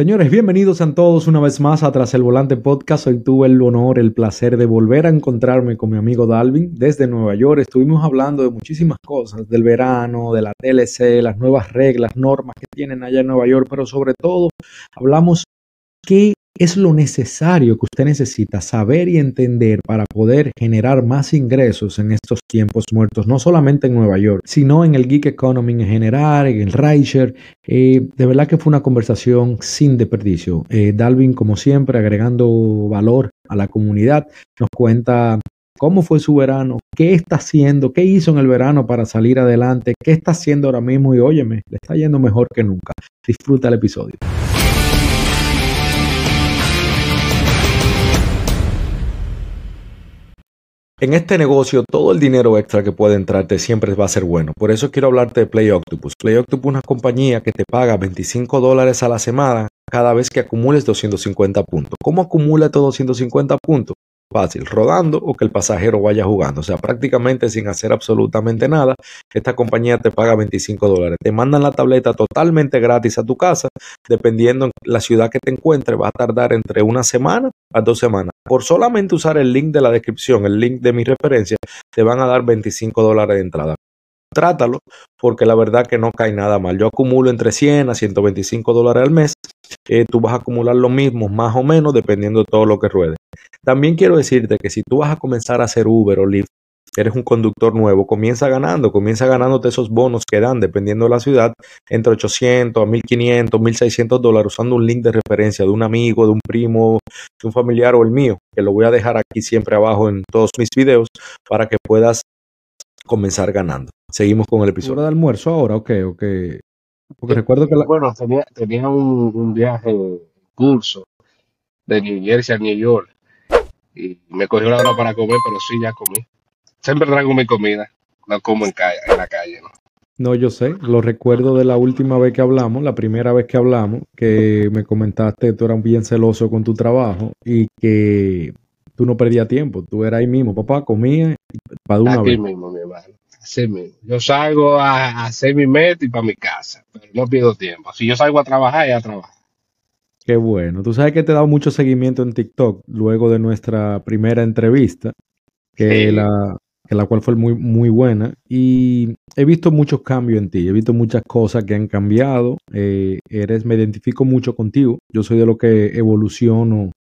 Señores, bienvenidos a todos una vez más a Tras el Volante Podcast. Hoy tuve el honor, el placer de volver a encontrarme con mi amigo Dalvin desde Nueva York. Estuvimos hablando de muchísimas cosas, del verano, de la TLC, las nuevas reglas, normas que tienen allá en Nueva York, pero sobre todo hablamos qué es lo necesario que usted necesita saber y entender para poder generar más ingresos en estos tiempos muertos, no solamente en Nueva York, sino en el Geek Economy en general, en el Rideshare. Eh, de verdad que fue una conversación sin desperdicio. Eh, Dalvin, como siempre, agregando valor a la comunidad, nos cuenta cómo fue su verano, qué está haciendo, qué hizo en el verano para salir adelante, qué está haciendo ahora mismo y óyeme, le está yendo mejor que nunca. Disfruta el episodio. En este negocio, todo el dinero extra que puede entrarte siempre va a ser bueno. Por eso quiero hablarte de Play Octopus. Play Octopus es una compañía que te paga 25 dólares a la semana cada vez que acumules 250 puntos. ¿Cómo acumula estos 250 puntos? Fácil, rodando o que el pasajero vaya jugando. O sea, prácticamente sin hacer absolutamente nada, esta compañía te paga 25 dólares. Te mandan la tableta totalmente gratis a tu casa, dependiendo en la ciudad que te encuentres, va a tardar entre una semana a dos semanas. Por solamente usar el link de la descripción, el link de mi referencia, te van a dar 25 dólares de entrada trátalo, porque la verdad que no cae nada mal. Yo acumulo entre 100 a 125 dólares al mes. Eh, tú vas a acumular lo mismo, más o menos, dependiendo de todo lo que ruede. También quiero decirte que si tú vas a comenzar a hacer Uber o Lyft, eres un conductor nuevo, comienza ganando, comienza ganándote esos bonos que dan, dependiendo de la ciudad, entre 800 a 1500, 1600 dólares, usando un link de referencia de un amigo, de un primo, de un familiar o el mío, que lo voy a dejar aquí siempre abajo en todos mis videos para que puedas comenzar ganando. Seguimos con el episodio. ¿Hora de almuerzo ahora? Ok, ok. Porque recuerdo que Bueno, tenía, tenía un, un viaje, curso de New Jersey a New York y me cogió la hora para comer, pero sí, ya comí. Siempre traigo mi comida, no como en, calle, en la calle, ¿no? No, yo sé, lo recuerdo de la última vez que hablamos, la primera vez que hablamos, que me comentaste que tú eras bien celoso con tu trabajo y que tú no perdías tiempo, tú eras ahí mismo, papá, comía para una Aquí mismo, mi hermano. Mismo. Yo salgo a, hacer mi meta y para mi casa, pero no pierdo tiempo. Si yo salgo a trabajar, ya trabajo. Qué bueno. Tú sabes que te he dado mucho seguimiento en TikTok luego de nuestra primera entrevista, que, la, que la cual fue muy, muy buena. Y he visto muchos cambios en ti, he visto muchas cosas que han cambiado. Eh, eres, me identifico mucho contigo. Yo soy de lo que evoluciono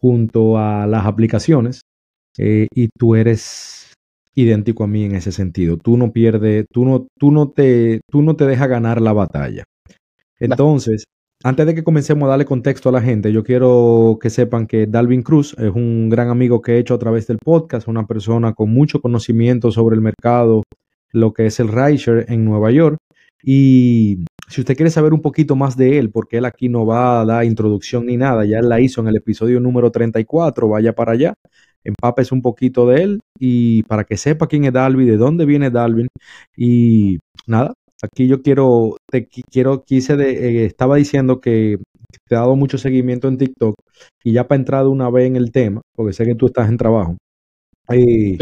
junto a las aplicaciones eh, y tú eres idéntico a mí en ese sentido. Tú no pierdes, tú no, tú no te, tú no te dejas ganar la batalla. Entonces, antes de que comencemos a darle contexto a la gente, yo quiero que sepan que Dalvin Cruz es un gran amigo que he hecho a través del podcast, una persona con mucho conocimiento sobre el mercado, lo que es el rideshare en Nueva York. Y si usted quiere saber un poquito más de él, porque él aquí no va a dar introducción ni nada, ya él la hizo en el episodio número 34, vaya para allá, empapes un poquito de él y para que sepa quién es Dalvin, de dónde viene Dalvin. Y nada, aquí yo quiero, te quiero, quise, de, eh, estaba diciendo que te he dado mucho seguimiento en TikTok y ya para entrar de una vez en el tema, porque sé que tú estás en trabajo, hay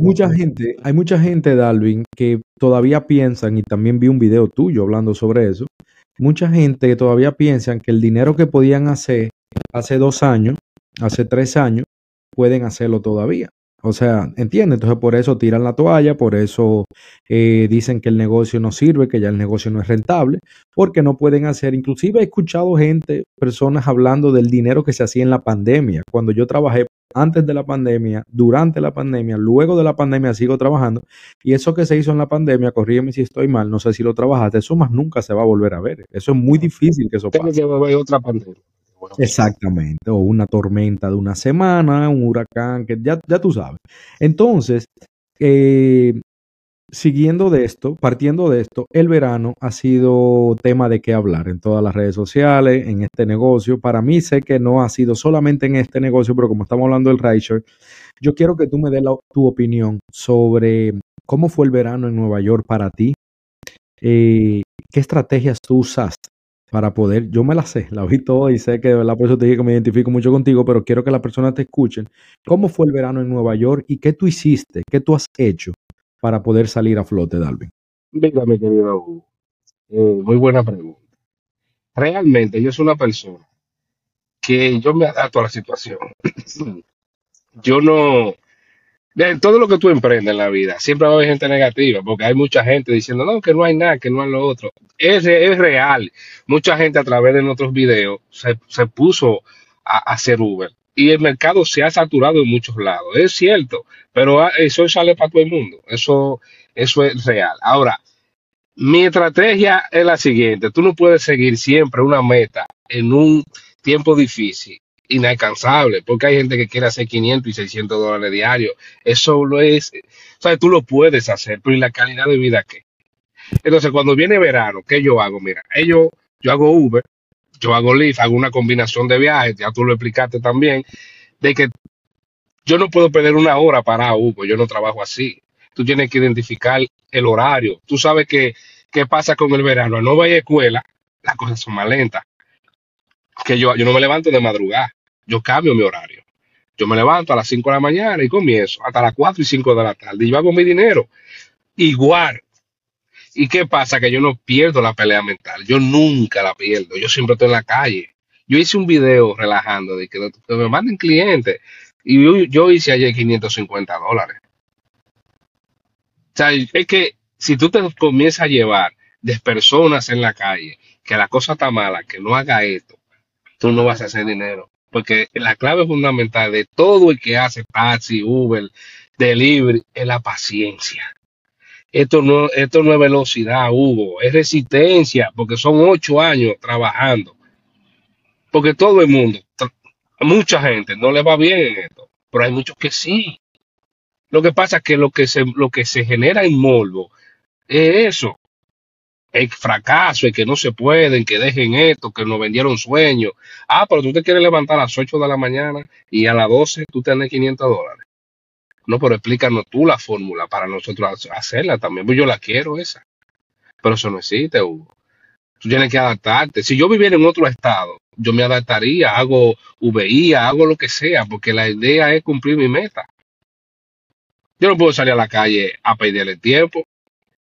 mucha gente, hay mucha gente, Dalvin, que todavía piensan, y también vi un video tuyo hablando sobre eso, mucha gente que todavía piensan que el dinero que podían hacer hace dos años, hace tres años, pueden hacerlo todavía. O sea, entiende, entonces por eso tiran la toalla, por eso eh, dicen que el negocio no sirve, que ya el negocio no es rentable, porque no pueden hacer. Inclusive he escuchado gente, personas hablando del dinero que se hacía en la pandemia. Cuando yo trabajé antes de la pandemia, durante la pandemia, luego de la pandemia sigo trabajando. Y eso que se hizo en la pandemia, corrígeme si estoy mal, no sé si lo trabajaste, eso más nunca se va a volver a ver. Eso es muy difícil que eso pase. Tiene que haber otra pandemia. Exactamente, o una tormenta de una semana, un huracán, que ya, ya tú sabes. Entonces, eh, siguiendo de esto, partiendo de esto, el verano ha sido tema de qué hablar en todas las redes sociales, en este negocio. Para mí sé que no ha sido solamente en este negocio, pero como estamos hablando del rideshare, yo quiero que tú me des tu opinión sobre cómo fue el verano en Nueva York para ti. Eh, ¿Qué estrategias tú usaste para poder, yo me la sé, la vi todo y sé que de verdad por eso te dije que me identifico mucho contigo, pero quiero que las personas te escuchen. ¿Cómo fue el verano en Nueva York y qué tú hiciste, qué tú has hecho para poder salir a flote, Dalvin? Mira, mi querido Hugo, eh, muy buena pregunta. realmente yo soy una persona que yo me adapto a la situación. Yo no, de todo lo que tú emprendes en la vida, siempre va a haber gente negativa, porque hay mucha gente diciendo, no, que no hay nada, que no hay lo otro. Es, es real. Mucha gente a través de nuestros videos se, se puso a, a hacer Uber. Y el mercado se ha saturado en muchos lados. Es cierto, pero eso sale para todo el mundo. Eso, eso es real. Ahora, mi estrategia es la siguiente. Tú no puedes seguir siempre una meta en un tiempo difícil, inalcanzable, porque hay gente que quiere hacer 500 y 600 dólares diarios. Eso lo es, o sea, tú lo puedes hacer, pero ¿y la calidad de vida qué? Entonces, cuando viene verano, ¿qué yo hago? Mira, ellos, yo hago Uber, yo hago Lyft, hago una combinación de viajes, ya tú lo explicaste también, de que yo no puedo perder una hora para Uber, yo no trabajo así. Tú tienes que identificar el horario. Tú sabes que, qué pasa con el verano. No vaya a escuela, las cosas son más lentas. Que yo, yo no me levanto de madrugada, yo cambio mi horario. Yo me levanto a las 5 de la mañana y comienzo hasta las 4 y 5 de la tarde. Y yo hago mi dinero. Igual. ¿Y qué pasa? Que yo no pierdo la pelea mental. Yo nunca la pierdo. Yo siempre estoy en la calle. Yo hice un video relajando de que, que me manden clientes. Y yo, yo hice ayer 550 dólares. O sea, es que si tú te comienzas a llevar de personas en la calle, que la cosa está mala, que no haga esto, tú no vas a hacer dinero. Porque la clave fundamental de todo el que hace taxi, Uber, delivery, es la paciencia. Esto no, esto no es velocidad, Hugo, es resistencia, porque son ocho años trabajando. Porque todo el mundo, mucha gente no le va bien en esto, pero hay muchos que sí. Lo que pasa es que lo que se, lo que se genera en morbo es eso, el fracaso, el que no se pueden, que dejen esto, que nos vendieron sueños. Ah, pero tú te quieres levantar a las 8 de la mañana y a las 12 tú tenés 500 dólares. No, pero explícanos tú la fórmula para nosotros hacerla también. Pues yo la quiero esa, pero eso no existe, Hugo. Tú tienes que adaptarte. Si yo viviera en otro estado, yo me adaptaría, hago VI, hago lo que sea, porque la idea es cumplir mi meta. Yo no puedo salir a la calle a perderle tiempo,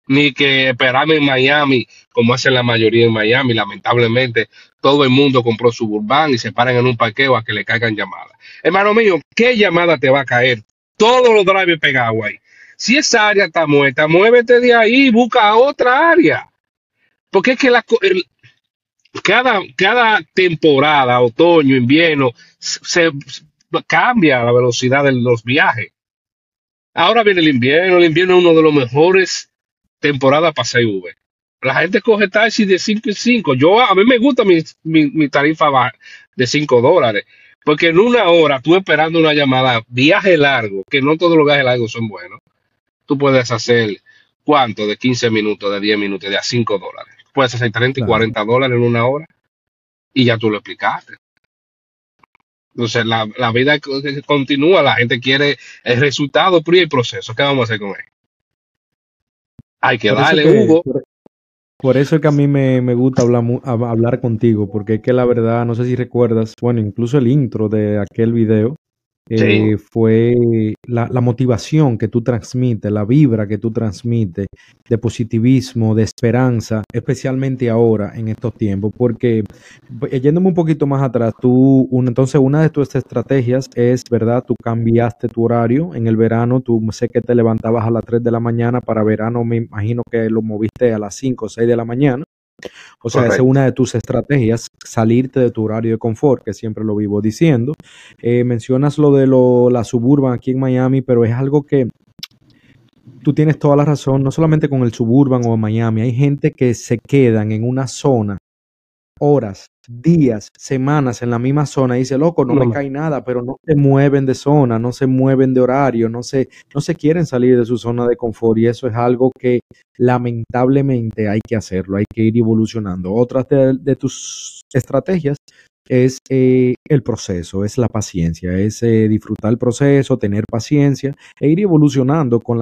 ni que esperarme en Miami, como hacen la mayoría en Miami. Lamentablemente, todo el mundo compró Suburban y se paran en un parqueo a que le caigan llamadas. Hermano mío, ¿qué llamada te va a caer? Todos los drivers pegados ahí. Si esa área está muerta, muévete de ahí y busca otra área. Porque es que la, el- cada, cada temporada, otoño, invierno, se, se- cambia la velocidad de los viajes. Ahora viene el invierno, el invierno es uno de los mejores para hacer Uber. La gente coge taxi de 5 y 5. Yo, a mí me gusta mi, mi, mi tarifa de 5 dólares. Porque en una hora, tú esperando una llamada, viaje largo, que no todos los viajes largos son buenos, tú puedes hacer cuánto de 15 minutos, de 10 minutos, de a 5 dólares. Puedes hacer 30 y Claro. 40 dólares en una hora y ya tú lo explicaste. Entonces, la, la vida co- continúa, la gente quiere el resultado, pero ¿y el proceso? ¿Qué vamos a hacer con él? Hay que Por darle, que, Hugo. por, por eso es que a mí me, me gusta hablar, hablar contigo, porque es que la verdad, no sé si recuerdas, bueno, incluso el intro de aquel video Eh, fue la, motivación que tú transmites, la vibra que tú transmites de positivismo, de esperanza, especialmente ahora en estos tiempos, porque eh, yéndome un poquito más atrás, tú, entonces una de tus estrategias es, ¿verdad? Tú cambiaste tu horario en el verano, tú sé que te levantabas a las 3 de la mañana, para verano me imagino que lo moviste a las 5 o 6 de la mañana. O sea, esa es una de tus estrategias, salirte de tu horario de confort, que siempre lo vivo diciendo. Eh, mencionas lo de lo, la suburban aquí en Miami, pero es algo que tú tienes toda la razón, no solamente con el suburban o en Miami, hay gente que se quedan en una zona horas, días, semanas en la misma zona y dice, loco, no me cae nada, pero no se mueven de zona, no se mueven de horario, no se, no se quieren salir de su zona de confort y eso es algo que lamentablemente hay que hacerlo, hay que ir evolucionando. Otra de, de tus estrategias es eh, el proceso, es la paciencia, es eh, disfrutar el proceso, tener paciencia e ir evolucionando con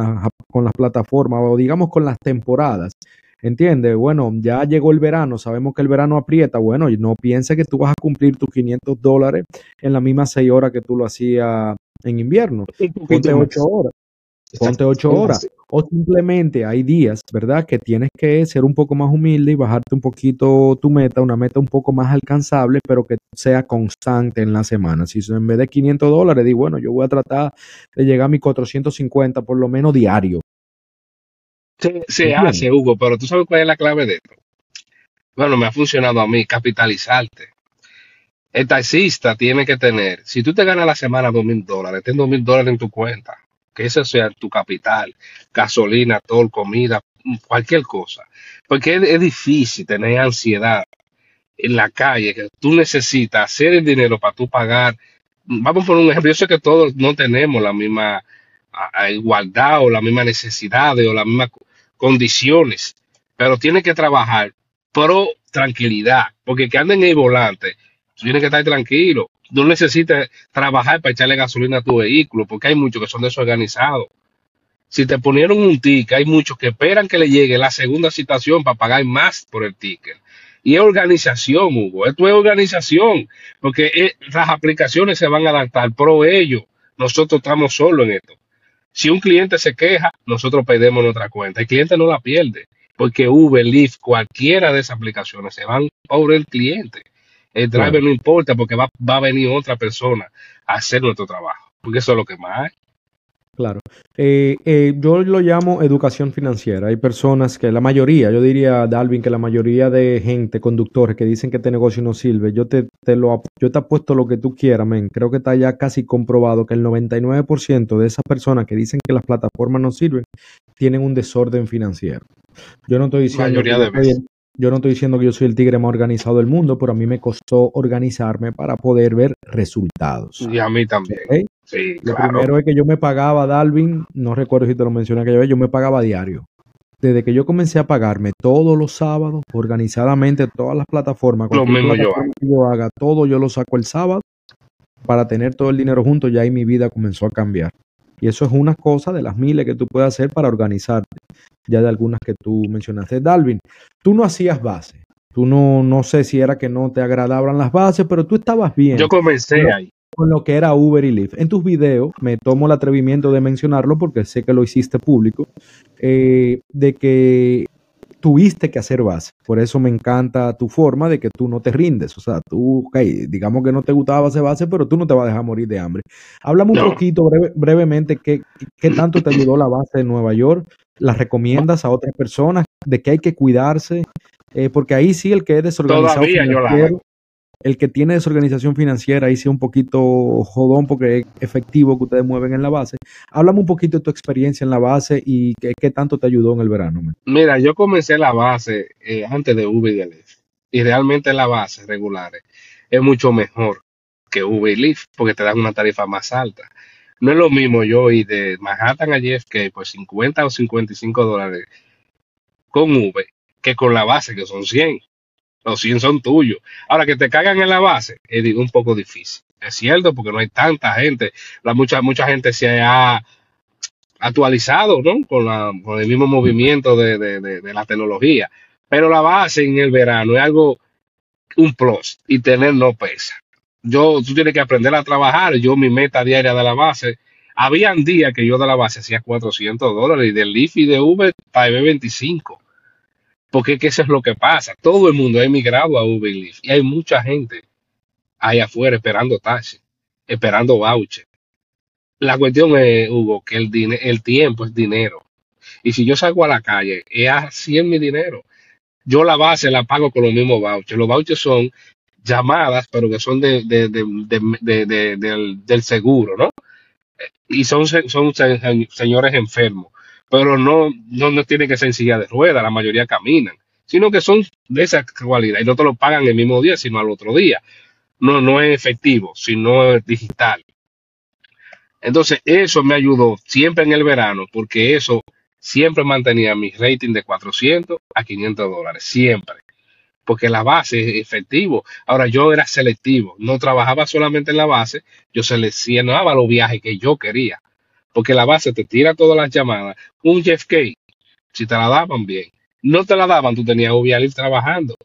con las plataformas o digamos con las temporadas. ¿Entiendes? Bueno, ya llegó el verano, sabemos que el verano aprieta. Bueno, no pienses que tú vas a cumplir tus 500 dólares en las mismas 6 horas que tú lo hacías en invierno. Ponte poquito 8 más. horas. ponte ocho horas. O simplemente hay días, ¿verdad? Que tienes que ser un poco más humilde y bajarte un poquito tu meta, una meta un poco más alcanzable, pero que sea constante en la semana. Si en vez de 500 dólares, digo, bueno, yo voy a tratar de llegar a mis 450 por lo menos diario. Se, se hace, Hugo, pero tú sabes cuál es la clave de esto. Bueno, me ha funcionado a mí, capitalizarte. El taxista tiene que tener, si tú te ganas la semana dos mil dólares, ten dos mil dólares en tu cuenta que ese sea tu capital, gasolina, todo, comida, cualquier cosa. Porque es, difícil tener ansiedad en la calle, que tú necesitas hacer el dinero para tú pagar. Vamos por un ejemplo, yo sé que todos no tenemos la misma igualdad o la misma necesidad o las mismas condiciones, pero tienes que trabajar pro tranquilidad, porque que anden en el volante, tú tienes que estar tranquilo, no necesitas trabajar para echarle gasolina a tu vehículo, porque hay muchos que son desorganizados. Si te ponieron un ticket, hay muchos que esperan que le llegue la segunda citación para pagar más por el ticket. Y es organización, Hugo. Esto es organización, porque eh, las aplicaciones se van a adaptar pro ello. Nosotros estamos solos en esto. Si un cliente se queja, nosotros perdemos nuestra cuenta. El cliente no la pierde, porque Uber, Lyft, cualquiera de esas aplicaciones se van por el cliente. El driver no importa porque va, a venir otra persona a hacer nuestro trabajo, porque eso es lo que más hay. Claro. Eh, eh, yo lo llamo educación financiera. Hay personas que, la mayoría, yo diría, Dalvin, que la mayoría de gente, conductores, que dicen que este negocio no sirve, yo te, te lo yo te apuesto lo que tú quieras, men. Creo que está ya casi comprobado que el 99% de esas personas que dicen que las plataformas no sirven, tienen un desorden financiero. Yo no estoy diciendo. Mayoría de yo no estoy diciendo que yo soy el tigre más organizado del mundo, pero a mí me costó organizarme para poder ver resultados. Y a mí también. Sí, lo primero es que yo me pagaba, Dalvin, no recuerdo si te lo mencioné aquella vez, yo me pagaba diario. Desde que yo comencé a pagarme todos los sábados, organizadamente, todas las plataformas, lo mismo yo, hago. que yo haga, todo yo lo saco el sábado para tener todo el dinero junto, ya ahí mi vida comenzó a cambiar. Y eso es una cosa de las miles que tú puedes hacer para organizarte, ya de algunas que tú mencionaste. Dalvin, tú no hacías base. Tú no, no sé si era que no te agradaban las bases, pero tú estabas bien. Yo comencé ahí. Con lo que era Uber y Lyft. En tus videos, me tomo el atrevimiento de mencionarlo porque sé que lo hiciste público, eh, de que tuviste que hacer base. Por eso me encanta tu forma de que tú no te rindes. O sea, tú, ok, digamos que no te gustaba hacer base, pero tú no te vas a dejar morir de hambre. Háblame un poquito brevemente qué, qué tanto te ayudó la base de Nueva York. ¿Las recomiendas a otras personas? ¿De que hay que cuidarse? Eh, porque ahí sí el que es desorganizado. Todavía yo la el que tiene desorganización financiera, ahí sí un poquito jodón porque es efectivo que ustedes mueven en la base. Háblame un poquito de tu experiencia en la base y qué, tanto te ayudó en el verano. Mira, yo comencé la base eh, antes de Uber y Lyft y realmente la base regular es mucho mejor que Uber y Lyft porque te dan una tarifa más alta. No es lo mismo yo ir de Manhattan a JFK por 50 o 55 dólares con Uber que con la base que son 100 los 100 son tuyos. Ahora que te cagan en la base, es un poco difícil. Es cierto, porque no hay tanta gente. La, mucha, mucha gente se ha actualizado, ¿no? Con, la, con el mismo movimiento de, la tecnología. Pero la base en el verano es algo, un plus, y tener no pesa. Yo, tú tienes que aprender a trabajar. Yo, mi meta diaria de la base, habían días que yo de la base hacía 400 dólares y del y de Uber pagué 25 porque eso es lo que pasa. Todo el mundo ha emigrado a Uber y y hay mucha gente ahí afuera esperando taxi, esperando voucher. La cuestión es, Hugo, que el, el tiempo es dinero. Y si yo salgo a la calle, es así mi dinero. Yo la base la pago con los mismos vouchers. Los vouchers son llamadas, pero que son de, del, seguro, ¿no? Y son, son señores enfermos pero no, no, no tiene que ser en silla de ruedas, la mayoría caminan, sino que son de esa cualidad y no te lo pagan el mismo día, sino al otro día. No, no es efectivo, sino es digital. Entonces, eso me ayudó siempre en el verano, porque eso siempre mantenía mi rating de 400 a 500 dólares, siempre. Porque la base es efectivo. Ahora, yo era selectivo, no trabajaba solamente en la base, yo seleccionaba los viajes que yo quería porque la base te tira todas las llamadas. Un Jeff K, si te la daban bien, no te la daban, tú tenías ir trabajando,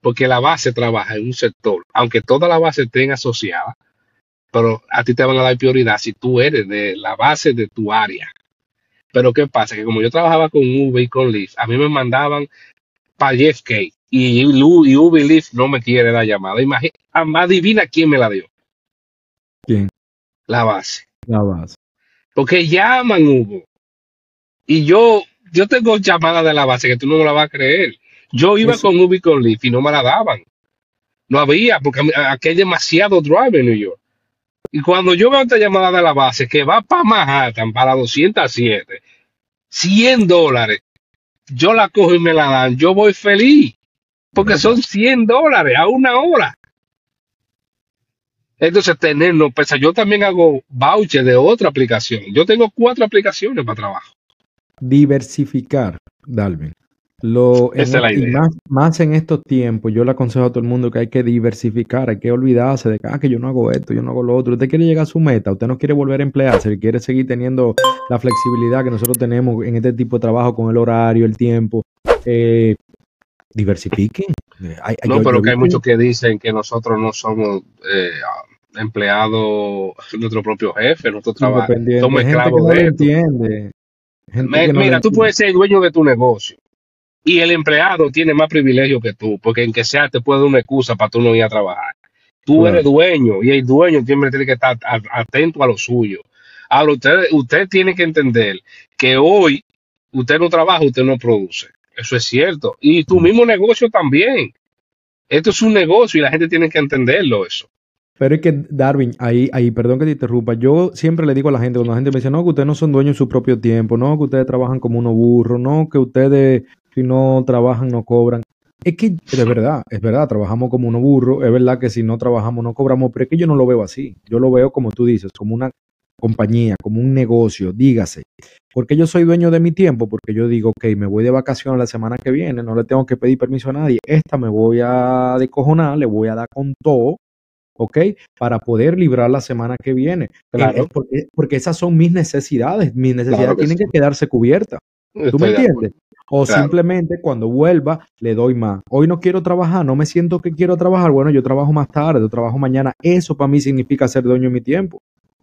porque la base trabaja en un sector, aunque toda la base estén asociada, pero a ti te van a dar prioridad si tú eres de la base de tu área. Pero ¿qué pasa? Que como yo trabajaba con Uber y con Lyft, a mí me mandaban para JFK y, Lu- y Uber y Lyft no me quiere la llamada. Imagina, adivina quién me la dio. ¿Quién? La base. La base. Porque llaman Hugo. Y yo, yo tengo llamadas de la base que tú no me la vas a creer. Yo iba Eso- con Uber y con Lyft y no me la daban. No había, porque aquí hay demasiado drive en New York. Y cuando yo veo esta llamada de la base que va para Manhattan, para 207, 100 dólares, yo la cojo y me la dan, yo voy feliz. Porque son 100 dólares a una hora. Entonces, tener no pesa. Yo también hago voucher de otra aplicación. Yo tengo cuatro aplicaciones para trabajo. Diversificar, Dalvin. Lo, Esa es la est- y idea. más, más en estos tiempos, yo le aconsejo a todo el mundo que hay que diversificar, hay que olvidarse de que, ah, que yo no hago esto, yo no hago lo otro. Usted quiere llegar a su meta, usted no quiere volver a emplearse, quiere seguir teniendo la flexibilidad que nosotros tenemos en este tipo de trabajo con el horario, el tiempo. Eh, diversifiquen. Hay- No, yo- pero yo que hay muchos que dicen que nosotros no somos eh, empleados, nuestro propio jefe, nosotros trabajamos, somos esclavos de entiende. Me- no lo mira, tú entiende. puedes ser dueño de tu negocio y el empleado tiene más privilegio que tú, porque en que sea te puede dar una excusa para tú no ir a trabajar. Tú Claro. eres dueño y el dueño siempre tiene que estar atento a lo suyo. Ahora, usted, usted tiene que entender que hoy usted no trabaja, usted no produce. Eso es cierto. Y tu mismo negocio también. Esto es un negocio y la gente tiene que entenderlo eso. Pero es que, Darwin, ahí, ahí, perdón que te interrumpa, yo siempre le digo a la gente, cuando la gente me dice, no, que ustedes no son dueños de su propio tiempo, no, que ustedes trabajan como unos burros, no, que ustedes si no trabajan no cobran. Es que, de verdad, es verdad, trabajamos como unos burros, es verdad que si no trabajamos no cobramos, pero es que yo no lo veo así. Yo lo veo como tú dices, como una compañía, como un negocio, dígase. Porque yo soy dueño de mi tiempo, porque yo digo, ok, me voy de vacaciones la semana que viene, no le tengo que pedir permiso a nadie. Esta me voy a decojonar, le voy a dar con todo, ¿ok? Para poder librar la semana que viene. Claro. Porque, porque esas son mis necesidades. Mis necesidades Claro que tienen sí. que quedarse cubiertas. ¿Tú Estoy me entiendes? O Claro. simplemente cuando vuelva le doy más. Hoy no quiero trabajar, no me siento que quiero trabajar. Bueno, yo trabajo más tarde, yo trabajo mañana. Eso para mí significa ser dueño de mi tiempo.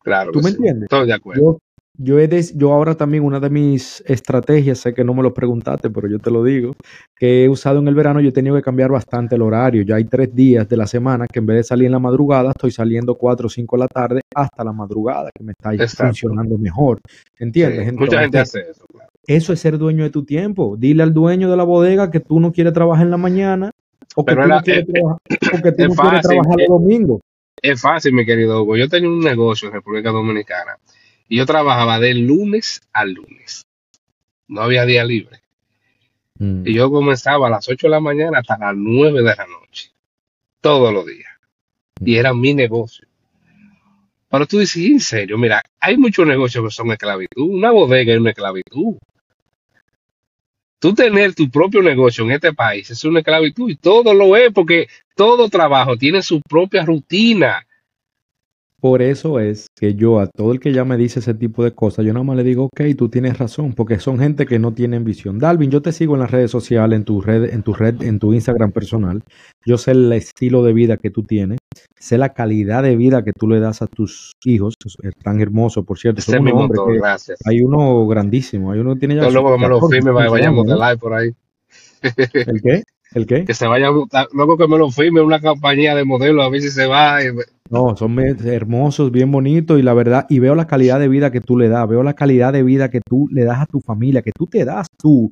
Claro ¿Tú me sí. entiendes? Estoy de acuerdo. Yo, yo, he des- yo ahora también una de mis estrategias, sé que no me lo preguntaste, pero yo te lo digo, que he usado en el verano, yo he tenido que cambiar bastante el horario. Ya hay tres días de la semana que en vez de salir en la madrugada, estoy saliendo cuatro o cinco de la tarde hasta la madrugada, que me está Exacto. funcionando mejor. ¿Entiendes? Sí, Mucha gente Entonces, hace eso. claro. eso es ser dueño de tu tiempo. Dile al dueño de la bodega que tú no quieres trabajar en la mañana o que Pero tú era- no quieres eh, trabajar, o que tú es no quieres fácil, trabajar eh, los domingos. Es fácil, mi querido Hugo. Yo tenía un negocio en República Dominicana y yo trabajaba de lunes a lunes. No había día libre. Mm. Y yo comenzaba a las 8 de la mañana hasta las 9 de la noche. Todos los días. Y era mi negocio. Pero tú dices, en serio, mira, hay muchos negocios que son esclavitud. Una bodega es una esclavitud. Tú tener tu propio negocio en este país es una esclavitud y todo lo es porque todo trabajo tiene su propia rutina. Por eso es que yo a todo el que ya me dice ese tipo de cosas, yo nada más le digo, ok, tú tienes razón, porque son gente que no tienen visión. Dalvin, yo te sigo en las redes sociales, en tu red, en tu red, en tu Instagram personal. Yo sé el estilo de vida que tú tienes, sé la calidad de vida que tú le das a tus hijos, es tan hermoso, por cierto. Son es mi unos hombres motor, que gracias. hay uno grandísimo, hay uno que tiene ya Yo luego me lo 14, firme, 15 vayamos de live por ahí. ¿El qué? ¿El qué? Que se vaya, luego que me lo firme una compañía de modelos, a ver si se va. y- No, son hermosos, bien bonitos y la verdad, y veo la calidad de vida que tú le das, veo la calidad de vida que tú le das a tu familia, que tú te das tú,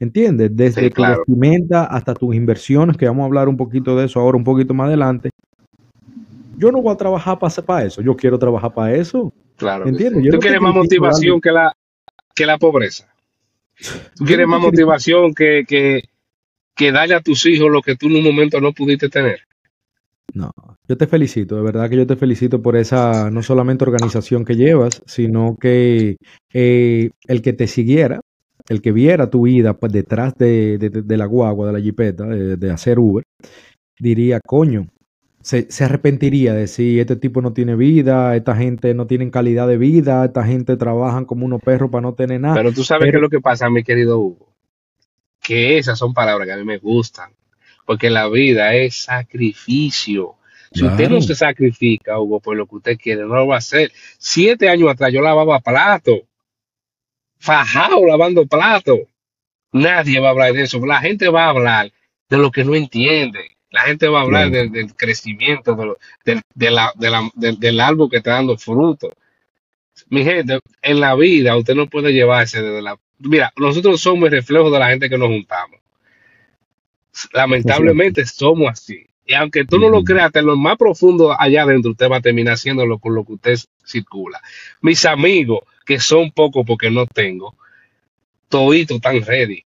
¿entiendes? Desde Sí, tu claro. vestimenta hasta tus inversiones, que vamos a hablar un poquito de eso ahora, un poquito más adelante. Yo no voy a trabajar para, para eso, yo quiero trabajar para eso, Claro. ¿entiendes? sí. Tú no quieres más motivación que la, que la pobreza. Tú quieres más motivación que, que, que darle a tus hijos lo que tú en un momento no pudiste tener. No, yo te felicito, de verdad que yo te felicito por esa, no solamente organización que llevas, sino que eh, el que te siguiera, el que viera tu vida pues, detrás de, de- de- de la guagua, de la jipeta, de, de hacer Uber, diría, coño, se, se arrepentiría de decir, este tipo no tiene vida, esta gente no tiene calidad de vida, esta gente trabajan como unos perros para no tener nada. Pero tú sabes qué es lo que pasa, mi querido Hugo. Que esas son palabras que a mí me gustan. Porque la vida es sacrificio. Si usted no se sacrifica, Hugo, por lo que usted quiere, no lo va a hacer. Siete años atrás yo lavaba plato. fajado lavando platos. Nadie va a hablar de eso. La gente va a hablar de lo que no entiende. La gente va a hablar del, del crecimiento de lo- del, de la- de la- del- del árbol que está dando fruto. Mi gente, en la vida usted no puede llevarse desde la... Mira, nosotros somos el reflejo de la gente que nos juntamos. Lamentablemente somos así. Y aunque tú no lo creas, en lo más profundo allá adentro, usted va a terminar haciéndolo con lo que usted circula. Mis amigos, que son pocos porque no tengo, toditos están ready,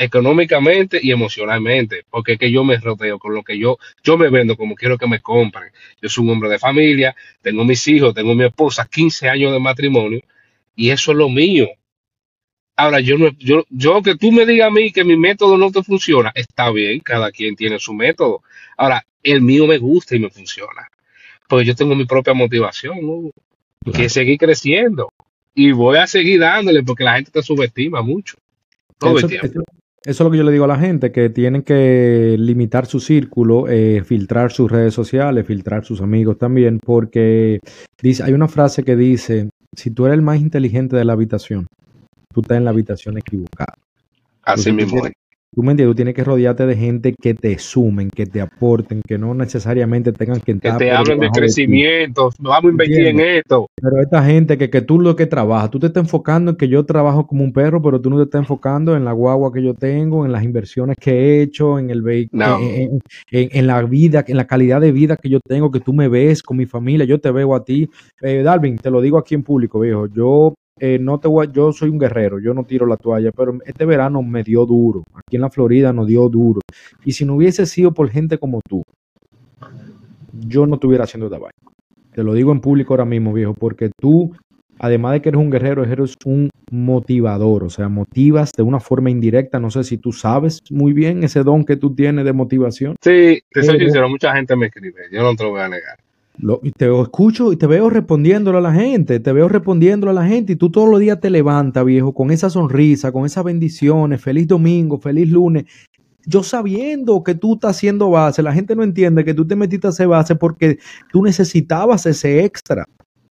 económicamente y emocionalmente, porque es que yo me rodeo con lo que yo, yo me vendo como quiero que me compren. Yo soy un hombre de familia, tengo mis hijos, tengo mi esposa, 15 años de matrimonio, y eso es lo mío. Ahora, yo no, yo, yo que tú me digas a mí que mi método no te funciona, está bien, cada quien tiene su método. Ahora, el mío me gusta y me funciona. Porque yo tengo mi propia motivación, ¿no? que Claro. seguir creciendo. Y voy a seguir dándole porque la gente te subestima mucho. Todo Eso, el tiempo. Eso- es lo que yo le digo a la gente, que tienen que limitar su círculo, eh, filtrar sus redes sociales, filtrar sus amigos también, porque dice, hay una frase que dice, si tú eres el más inteligente de la habitación, tú estás en la habitación equivocada. Así Entonces, tú mismo. tienes, tú me entiendes, tú tienes que rodearte de gente que te sumen, que te aporten, que no necesariamente tengan que Que entrar te por hablen de crecimiento, vamos a invertir en esto. Pero esta gente que, que tú lo que trabajas, tú te estás enfocando en que yo trabajo como un perro, pero tú no te estás enfocando en la guagua que yo tengo, en las inversiones que he hecho, en el vehículo, No, en, en- en la vida, en la calidad de vida que yo tengo, que tú me ves con mi familia, yo te veo a ti. Eh, Darwin, te lo digo aquí en público, viejo. Yo eh, no te voy a- yo soy un guerrero, yo no tiro la toalla, pero este verano me dio duro. Aquí en la Florida nos dio duro. Y si no hubiese sido por gente como tú, yo no estuviera haciendo esta vaina. Te lo digo en público ahora mismo, viejo, porque tú, además de que eres un guerrero, eres un motivador, o sea, motivas de una forma indirecta. No sé si tú sabes muy bien ese don que tú tienes de motivación. sí, te soy Pero sincero, mucha gente me escribe, yo no te lo voy a negar. Lo- y te escucho y te veo respondiéndole a la gente, te veo respondiéndole a la gente y tú todos los días te levantas, viejo, con esa sonrisa, con esas bendiciones, feliz domingo, feliz lunes. Yo sabiendo que tú estás haciendo base, la gente no entiende que tú te metiste a hacer base porque tú necesitabas ese extra.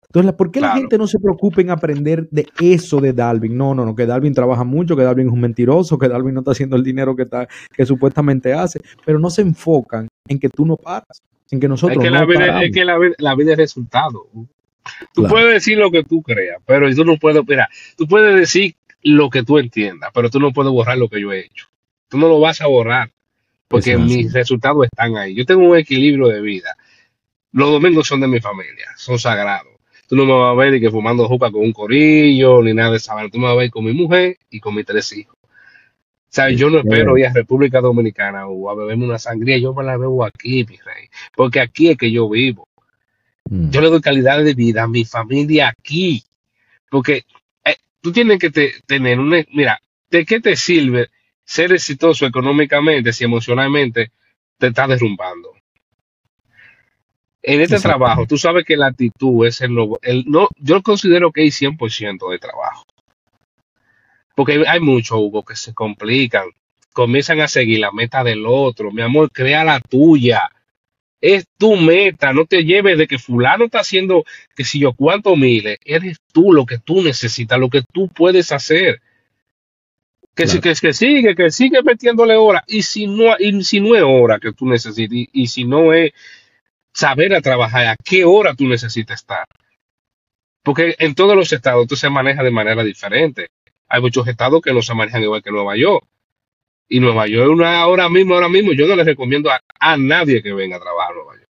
Entonces, ¿por qué la gente no se preocupa en aprender de eso de Darwin? No, no, no, que Darwin trabaja mucho, que Darwin es un mentiroso, que Darwin no está haciendo el dinero que, está, que supuestamente hace, pero no se enfocan en que tú no paras, en que Es nosotros que, la no vida, paramos. es que la, vida, la vida es resultado. Tú Claro. puedes decir lo que tú creas, pero tú no puedes, mira, tú puedes decir lo que tú entiendas, pero tú no puedes borrar lo que yo he hecho. Tú no lo vas a borrar porque es mis resultados están ahí. Yo tengo un equilibrio de vida. Los domingos son de mi familia, son sagrados. Tú no me vas a ver y que fumando juca con un corillo ni nada de esa. Tú me vas a ver con mi mujer y con mis tres hijos. Sea, yo no espero ir a República Dominicana o a beberme una sangría, yo me la bebo aquí, mi rey, porque aquí es que yo vivo. Mm. Yo le doy calidad de vida a mi familia aquí, porque eh, tú tienes que te- tener una, mira, ¿de qué te sirve ser exitoso económicamente si emocionalmente te está derrumbando? En este trabajo, tú sabes que la actitud es el, no- el no, yo considero que hay 100% de trabajo. Porque hay, muchos, Hugo, que se complican, comienzan a seguir la meta del otro. Mi amor, crea la tuya. Es tu meta, no te lleves de que fulano está haciendo que si yo cuántos miles, eres tú lo que tú necesitas, lo que tú puedes hacer. Que, si, que, que sigue, que sigue metiéndole horas. Y si no, y si no es hora que tú necesitas, y, y si no es saber a trabajar, a qué hora tú necesitas estar. Porque en todos los estados tú se maneja de manera diferente. Hay muchos estados que no se manejan igual que Nueva York. Y Nueva York, una ahora mismo, ahora mismo, yo no le recomiendo a, a nadie que venga a trabajar a Nueva York.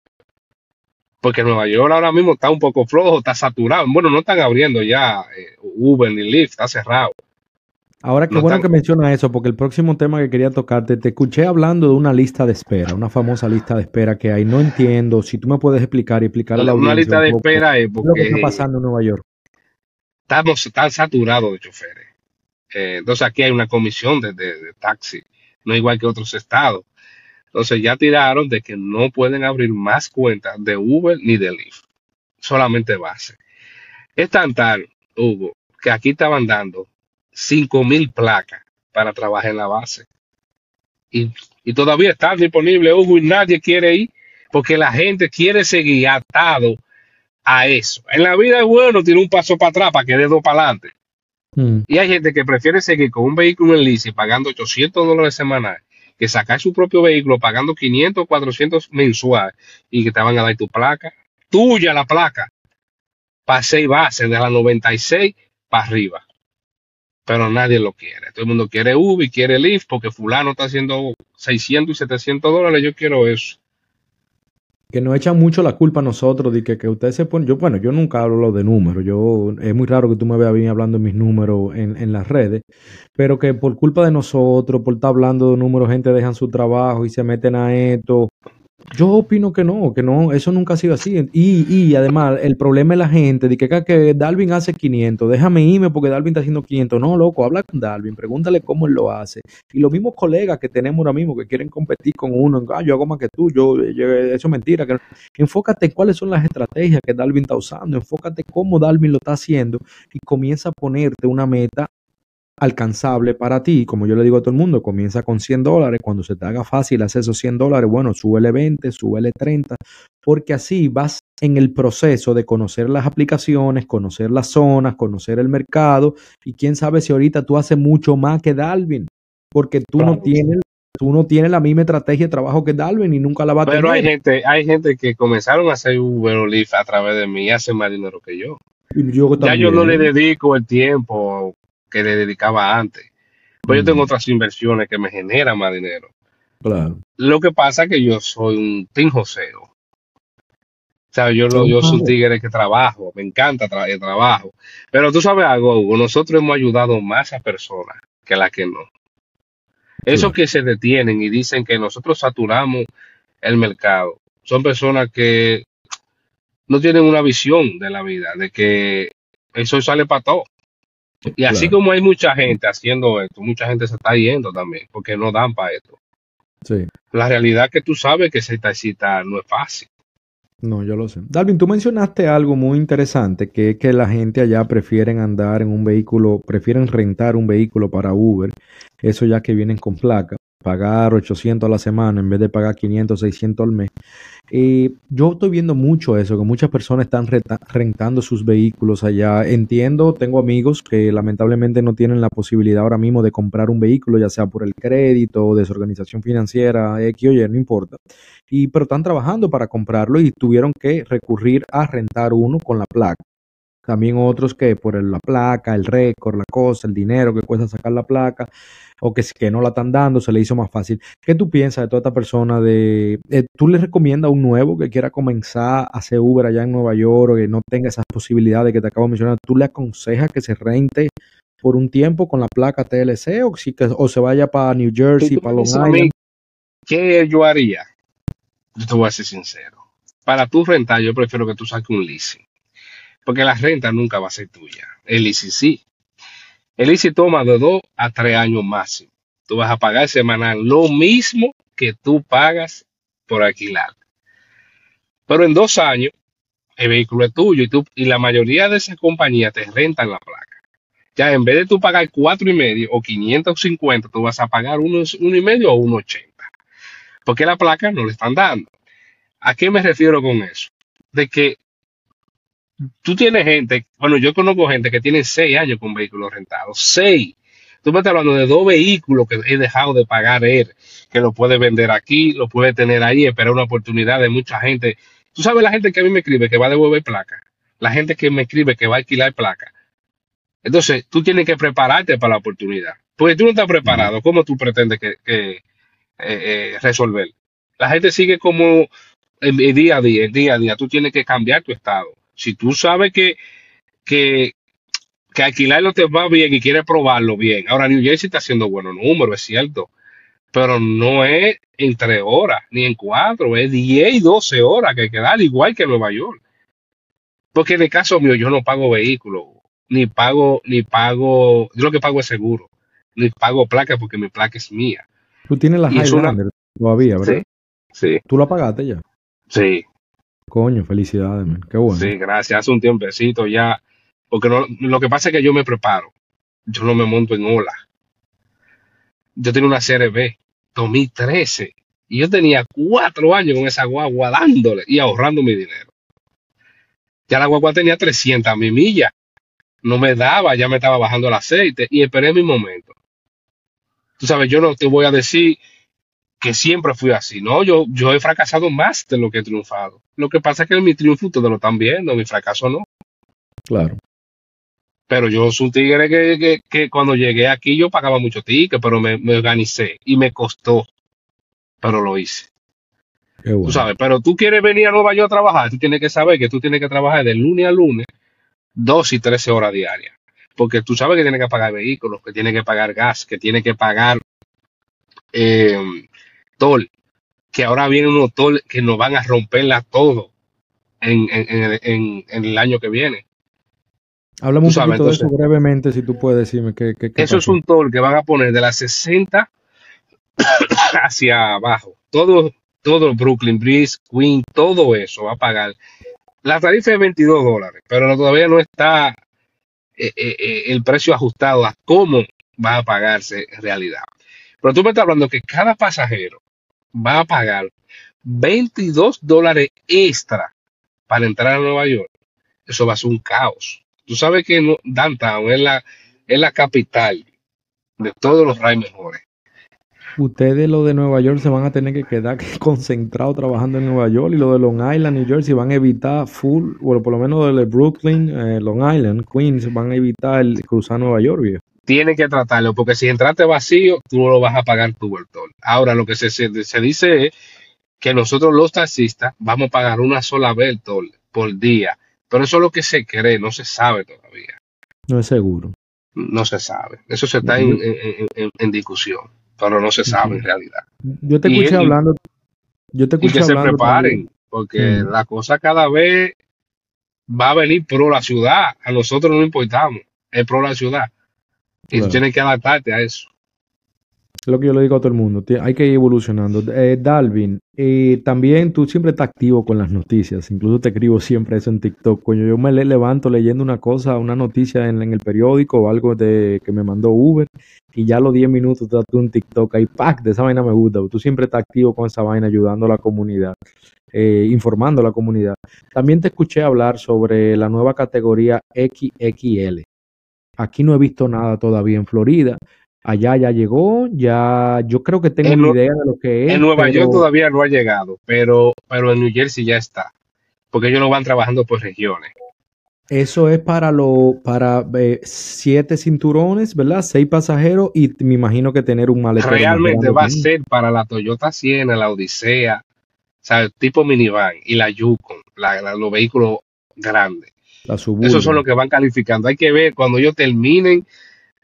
Porque Nueva York ahora mismo está un poco flojo, está saturado. Bueno, no están abriendo ya eh, Uber ni Lyft, está cerrado. Ahora, qué No bueno que menciona eso, porque el próximo tema que quería tocarte, te escuché hablando de una lista de espera, una famosa lista de espera que hay. No entiendo, si tú me puedes explicar y explicar a la Una lista de espera es ¿qué es lo que está porque pasando en Nueva York? estamos tan saturados de choferes. Eh, entonces aquí hay una comisión de, taxi, no igual que otros estados. Entonces ya tiraron de que no pueden abrir más cuentas de Uber ni de Lyft, solamente base. Es tan tal, Hugo, que aquí estaban dando cinco mil placas para trabajar en la base. Y, y todavía están disponibles, Hugo, y nadie quiere ir, porque la gente quiere seguir atado a eso. En la vida es bueno tiene un paso para atrás para que dé dos para adelante. Mm. Y hay gente que prefiere seguir con un vehículo en lease pagando 800 dólares semanal que sacar su propio vehículo pagando 500, 400 mensual y que te van a dar tu placa. Tuya la placa. Para seis bases, de la 96 para arriba. Pero nadie lo quiere. Todo el mundo quiere Uber y quiere Lyft porque fulano está haciendo 600 y 700 dólares. Yo quiero eso. Que nos echan mucho la culpa a nosotros de que, que ustedes se ponen. Yo, bueno, yo nunca hablo de números. Yo, es muy raro que tú me veas bien hablando de mis números en, en las redes, pero que por culpa de nosotros, por estar hablando de números, gente dejan su trabajo y se meten a esto. Yo opino que no, que no, eso nunca ha sido así. Y, y además, el problema es la gente, de que, que, Dalvin hace 500, déjame irme porque Dalvin está haciendo 500. No, loco, habla con Dalvin, pregúntale cómo él lo hace. Y los mismos colegas que tenemos ahora mismo que quieren competir con uno, ah, yo hago más que tú, yo, yo- eso es mentira. Que... Enfócate en cuáles son las estrategias que Dalvin está usando, enfócate cómo Dalvin lo está haciendo y comienza a ponerte una meta alcanzable para ti, como yo le digo a todo el mundo, comienza con 100 dólares, cuando se te haga fácil hacer esos 100 dólares, bueno, súbele 20, súbele 30, porque así vas en el proceso de conocer las aplicaciones, conocer las zonas, conocer el mercado, y quién sabe si ahorita tú haces mucho más que Dalvin, porque tú no tienes, tú no tienes la misma estrategia de trabajo que Dalvin y nunca la vas a Pero hay tener. gente, hay gente que comenzaron a hacer Uber o Lyft a través de mí y hacen más dinero que yo. Yo Ya yo no le dedico el tiempo que le dedicaba antes. Pues yo tengo otras inversiones que me generan más dinero. Claro. Lo que pasa es que yo soy un team joseo. O sea, yo, lo, yo soy un tigre que trabajo, me encanta tra- el trabajo. Pero tú sabes algo, Hugo, nosotros hemos ayudado más a personas que las que no. Esos que se detienen y dicen que nosotros saturamos el mercado, son personas que no tienen una visión de la vida, de que eso sale para todo. Y así como hay mucha gente haciendo esto, mucha gente se está yendo también, porque no dan para esto. Sí. La realidad es que tú sabes que esta cita no es fácil. No, yo lo sé. Dalvin, tú mencionaste algo muy interesante, que es que la gente allá prefieren andar en un vehículo, prefieren rentar un vehículo para Uber, eso ya que vienen con placa, pagar 800 a la semana en vez de pagar 500, 600 al mes. Eh, yo estoy viendo mucho eso, que muchas personas están rentando sus vehículos allá. Entiendo, tengo amigos que lamentablemente no tienen la posibilidad ahora mismo de comprar un vehículo, ya sea por el crédito, desorganización financiera, X o Y, no importa y pero están trabajando para comprarlo y tuvieron que recurrir a rentar uno con la placa. También otros que por el- la placa, el récord, la cosa, el dinero que cuesta sacar la placa, o que, que no la están dando, se le hizo más fácil. ¿Qué tú piensas de toda esta persona? De, eh, ¿Tú le recomiendas a un nuevo que quiera comenzar a hacer Uber allá en Nueva York o que no tenga esas posibilidades que te acabo de mencionar? ¿Tú le aconsejas que se rente por un tiempo con la placa TLC o, si, que, o se vaya para New Jersey, para Long Island? ¿qué yo haría? Yo te voy a ser sincero. Para tu rentar, yo prefiero que tú saques un leasing. Porque la renta nunca va a ser tuya. El leasing sí. El leasing toma de dos a tres años máximo. Tú vas a pagar semanal lo mismo que tú pagas por alquilar. Pero en dos años, el vehículo es tuyo y, tú, y la mayoría de esas compañías te rentan la placa. Ya en vez de tú pagar cuatro y medio o 550, tú vas a pagar uno, uno y medio o uno ochenta. Porque la placa no le están dando. ¿A qué me refiero con eso? De que tú tienes gente, bueno, yo conozco gente que tiene seis años con vehículos rentados. Seis. Tú me estás hablando de dos vehículos que he dejado de pagar él, que lo puede vender aquí, lo puede tener ahí, esperar una oportunidad de mucha gente. Tú sabes la gente que a mí me escribe que va a devolver placa. La gente que me escribe que va a alquilar placa. Entonces, tú tienes que prepararte para la oportunidad. Porque tú no estás preparado. ¿Cómo tú pretendes que, eh, eh, resolver? La gente sigue como en día a día, día a día. Tú tienes que cambiar tu estado. Si tú sabes que, que, que alquilarlo te va bien y quieres probarlo bien. Ahora, New Jersey está haciendo buenos números, es cierto. Pero no es en tres horas, ni en cuatro, es 10 y 12 horas que hay que dar, igual que en Nueva York. Porque en el caso mío, yo no pago vehículo, ni pago, ni pago, yo lo que pago es seguro, ni pago placa porque mi placa es mía. Tú tienes la una- Highlander todavía, ¿verdad? Sí, sí, Tú la pagaste ya. sí, Coño, felicidades, man. Qué bueno. sí, gracias. Hace un tiempecito ya, porque no, lo que pasa es que yo me preparo, yo no me monto en ola. Yo tenía una CRB 2013 y yo tenía cuatro años con esa guagua dándole y ahorrando mi dinero. Ya la guagua tenía 300 mil millas. no me daba, ya me estaba bajando el aceite y esperé mi momento. Tú sabes, yo no te voy a decir que siempre fui así, no, yo, yo he fracasado más de lo que he triunfado. Lo que pasa es que mi triunfo ustedes lo están viendo, mi fracaso no. Claro. Pero yo soy un tigre que, que, que cuando llegué aquí yo pagaba mucho ticket, pero me, me organicé y me costó, pero lo hice. Qué bueno. Tú sabes, pero tú quieres venir a Nueva York a trabajar, tú tienes que saber que tú tienes que trabajar de lunes a lunes, 12 y 13 horas diarias. Porque tú sabes que tienes que pagar vehículos, que tienes que pagar gas, que tienes que pagar eh, toll, que ahora vienen unos toll que nos van a romperla todo en, en, en, en- el año que viene. Háblame un sabes, poquito de eso brevemente, si tú puedes decirme qué, qué, qué Eso es un toll que van a poner de las 60 hacia abajo. Todo, todo Brooklyn Bridge, Queen, todo eso va a pagar. La tarifa es 22 dólares, pero todavía no está eh, eh, eh, el precio ajustado a cómo va a pagarse en realidad. Pero tú me estás hablando que cada pasajero va a pagar 22 dólares extra para entrar a Nueva York. Eso va a ser un caos. Tú sabes que no- Downtown es la, es la capital de todos los rayos mejores. Ustedes, lo de Nueva York, se van a tener que quedar concentrados trabajando en Nueva York y lo de Long Island, New Jersey, van a evitar full, bueno, por lo menos lo de Brooklyn, eh, Long Island, Queens, van a evitar cruzar Nueva York, viejo. Tienen que tratarlo, porque si entraste vacío, tú no lo vas a pagar tu toll. Ahora, lo que se, se, se dice es que nosotros los taxistas vamos a pagar una sola vez por día. Pero eso es lo que se cree, no se sabe todavía. No es seguro. No se sabe. Eso se está en, en- en- en- en discusión, pero no se sabe en realidad. Yo te Y- escuché y- hablando, yo te Y escuché que se preparen, también. porque la cosa cada vez va a venir pro la ciudad. A nosotros no importamos, es pro la ciudad. Y Claro. tienes que adaptarte a eso. Es lo que yo le digo a todo el mundo, hay que ir evolucionando. Eh, Dalvin, eh, también tú siempre estás activo con las noticias, incluso te escribo siempre eso en TikTok. Coño, yo me le- levanto leyendo una cosa, una noticia en, en el periódico o algo de, que me mandó Uber y ya a los 10 minutos estás tú en TikTok ahí, ¡pac! De esa vaina me gusta. Tú siempre estás activo con esa vaina, ayudando a la comunidad, eh, informando a la comunidad. También te escuché hablar sobre la nueva categoría XXL. Aquí no he visto nada todavía en Florida. Allá ya llegó, ya yo creo que tengo En una idea de lo que es. En Nueva pero York todavía no ha llegado, pero, pero en New Jersey ya está. Porque ellos lo van trabajando por regiones. Eso es para lo, para eh, siete cinturones, ¿verdad? Seis pasajeros y me imagino que tener un maletero. Realmente va a ser para la Toyota Siena, la Odisea, o sea, tipo minivan y la Yukon, la- la- los vehículos grandes. Esos son los que van calificando. Hay que ver cuando ellos terminen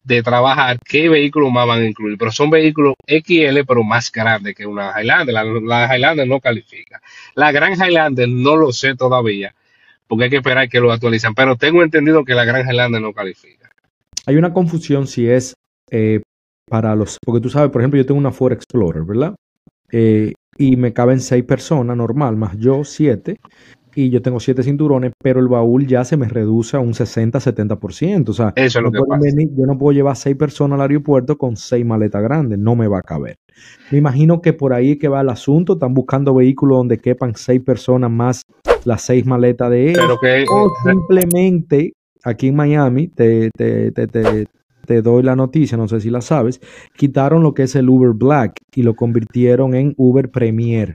de trabajar qué vehículos más van a incluir. Pero son vehículos XL, pero más grandes que una Highlander. La, la Highlander no califica. La Gran Highlander no lo sé todavía, porque hay que esperar que lo actualizan. Pero tengo entendido que la Gran Highlander no califica. Hay una confusión si es eh, para los, porque tú sabes, por ejemplo, yo tengo una Ford Explorer, ¿verdad? Eh, y me caben seis personas normal, más yo siete, y yo tengo siete cinturones, pero el baúl ya se me reduce a un 60-70%. O sea, Eso es lo no que pasa. venir- yo no puedo llevar seis personas al aeropuerto con seis maletas grandes, no me va a caber. Me imagino que por ahí es que va el asunto, están buscando vehículos donde quepan seis personas más las seis maletas de ellos. Pero que O simplemente aquí en Miami, te, te, te, te, te doy la noticia, no sé si la sabes, quitaron lo que es el Uber Black y lo convirtieron en Uber Premier,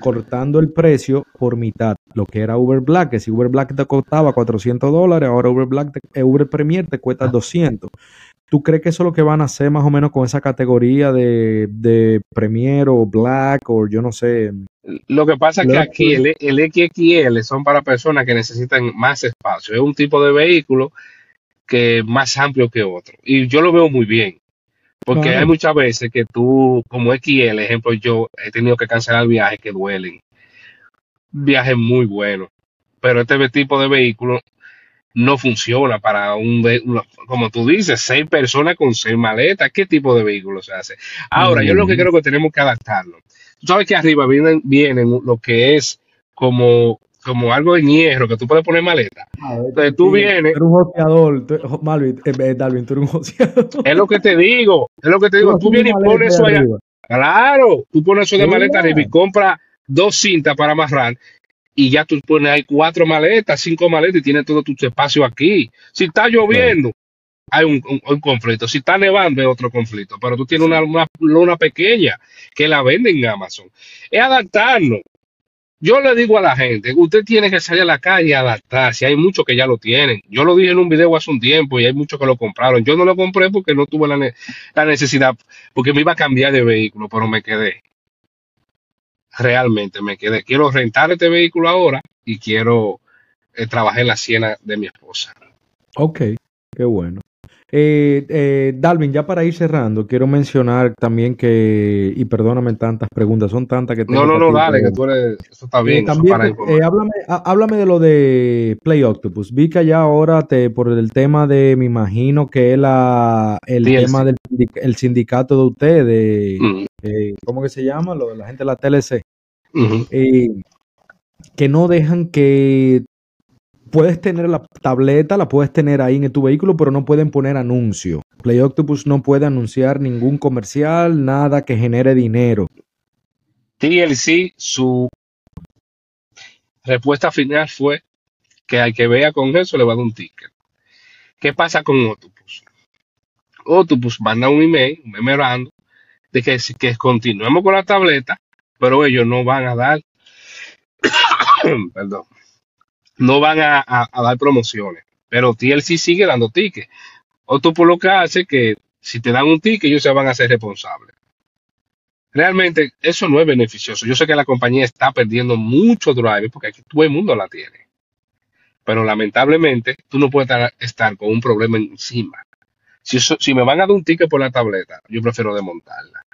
cortando el precio por mitad. Lo que era Uber Black, que si Uber Black te costaba 400 dólares, ahora Uber Black, te- eh, Uber Premier te cuesta 200. ¿Tú crees que eso es lo que van a hacer más o menos con esa categoría de, de Premier o Black o yo no sé? Lo que pasa es que aquí el, el XXL son para personas que necesitan más espacio. Es un tipo de vehículo que es más amplio que otro. Y yo lo veo muy bien. Porque Claro. hay muchas veces que tú, como XL, ejemplo, yo he tenido que cancelar viajes que duelen. Viajes muy buenos. Pero este tipo de vehículo no funciona para un vehículo, como tú dices, seis personas con seis maletas. ¿Qué tipo de vehículo se hace? Ahora, yo lo que creo que tenemos que adaptarnos. Tú sabes que arriba vienen, vienen lo que es como, como algo de hierro que tú puedes poner maleta. Entonces tú vienes, Tú eres un joseador, tú- jo- Malvin, eh, eh, Dalvin, tú eres un joseador. es lo que te digo, es lo que te digo. Tú vienes y pones eso allá. Claro, tú pones eso de Es maleta arriba y compras dos cintas para amarrar y ya tú pones ahí cuatro maletas, cinco maletas y tienes todo tu espacio aquí. Si está lloviendo, hay un, un- un conflicto. Si está nevando, hay otro conflicto. Pero tú tienes una, una luna pequeña que la venden en Amazon. Es adaptarnos. Yo le digo a la gente, usted tiene que salir a la calle y adaptarse. Hay muchos que ya lo tienen. Yo lo dije en un video hace un tiempo y hay muchos que lo compraron. Yo no lo compré porque no tuve la, ne- la necesidad, porque me iba a cambiar de vehículo, pero me quedé. Realmente me quedé. Quiero rentar este vehículo ahora y quiero eh, trabajar en la siena de mi esposa. Ok, qué bueno. Eh, eh, Dalvin, ya para ir cerrando, quiero mencionar también que, y perdóname tantas preguntas, son tantas que tengo No, no, no, dale, que tú eres. Eso está Eh, bien. eso también, para eh, háblame, há- háblame de lo de Play Octopus. Vi que allá ahora, te, por el tema de, me imagino que es la, el DLC. tema del el sindicato de ustedes, Mm, eh, ¿cómo que se llama? Lo de la gente de la TLC. eh, que no dejan que puedes tener la tableta, la puedes tener ahí en tu vehículo, pero no pueden poner anuncio. Play Octopus no puede anunciar ningún comercial, nada que genere dinero. TLC, su respuesta final fue que al que vea con eso le va a dar un ticket. ¿Qué pasa con Octopus? Octopus manda un email, un memorando, de que, que continuemos con la tableta, pero ellos no van a dar, perdón, no van a, a- a dar promociones. Pero TLC sigue dando tickets. Octopus lo que hace que si te dan un ticket, ellos se van a hacer responsables. Realmente eso no es beneficioso. Yo sé que la compañía está perdiendo mucho drive porque aquí todo el mundo la tiene. Pero lamentablemente tú no puedes estar, estar con un problema encima. Si, eso- si me van a dar un ticket por la tableta, yo prefiero desmontarla.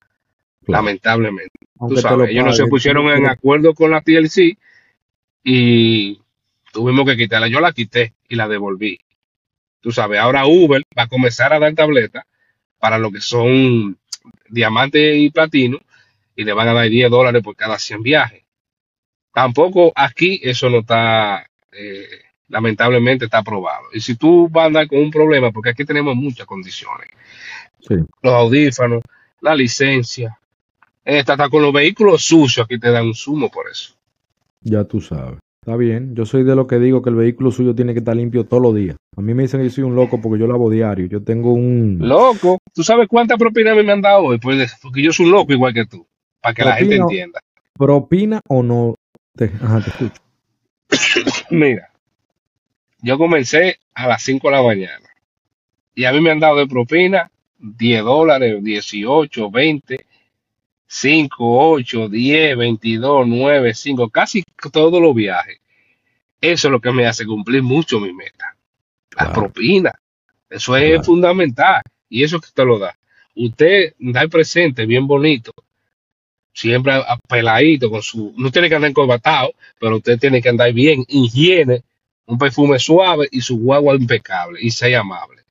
Lamentablemente. Tú sabes, ellos no se pusieron en acuerdo con la TLC y tuvimos que quitarla. Yo la quité y la devolví. Tú sabes, ahora Uber va a comenzar a dar tabletas para lo que son diamante y platino y le van a dar 10 dólares por cada 100 viajes. Tampoco aquí eso no está, eh, lamentablemente está aprobado. Y si tú vas a andar con un problema, porque aquí tenemos muchas condiciones, Sí. los audífonos, la licencia, esta está con los vehículos sucios, aquí te dan un sumo por eso. Ya tú sabes. Está bien. Yo soy de lo que digo que el vehículo suyo tiene que estar limpio todos los días. A mí me dicen que yo soy un loco porque yo lavo diario. Yo tengo un... Loco, ¿tú sabes cuánta propina me han dado hoy? Pues, porque yo soy un loco igual que tú, para que la gente entienda. ¿Propina o no? Te- Ajá, te escucho. Mira, yo comencé a las 5 de la mañana y a mí me han dado de propina 10 dólares, 18, 20, 5, 8, 10, 22, 9, 5, casi todos los viajes. Eso es lo que me hace cumplir mucho mi meta. La Claro. propina. Eso es Claro. fundamental. Y eso que usted lo da. Usted da el presente bien bonito. Siempre a- a- peladito con su. No tiene que andar encorbatado, pero usted tiene que andar bien. Higiene, un perfume suave y su guagua impecable. Y sea amable.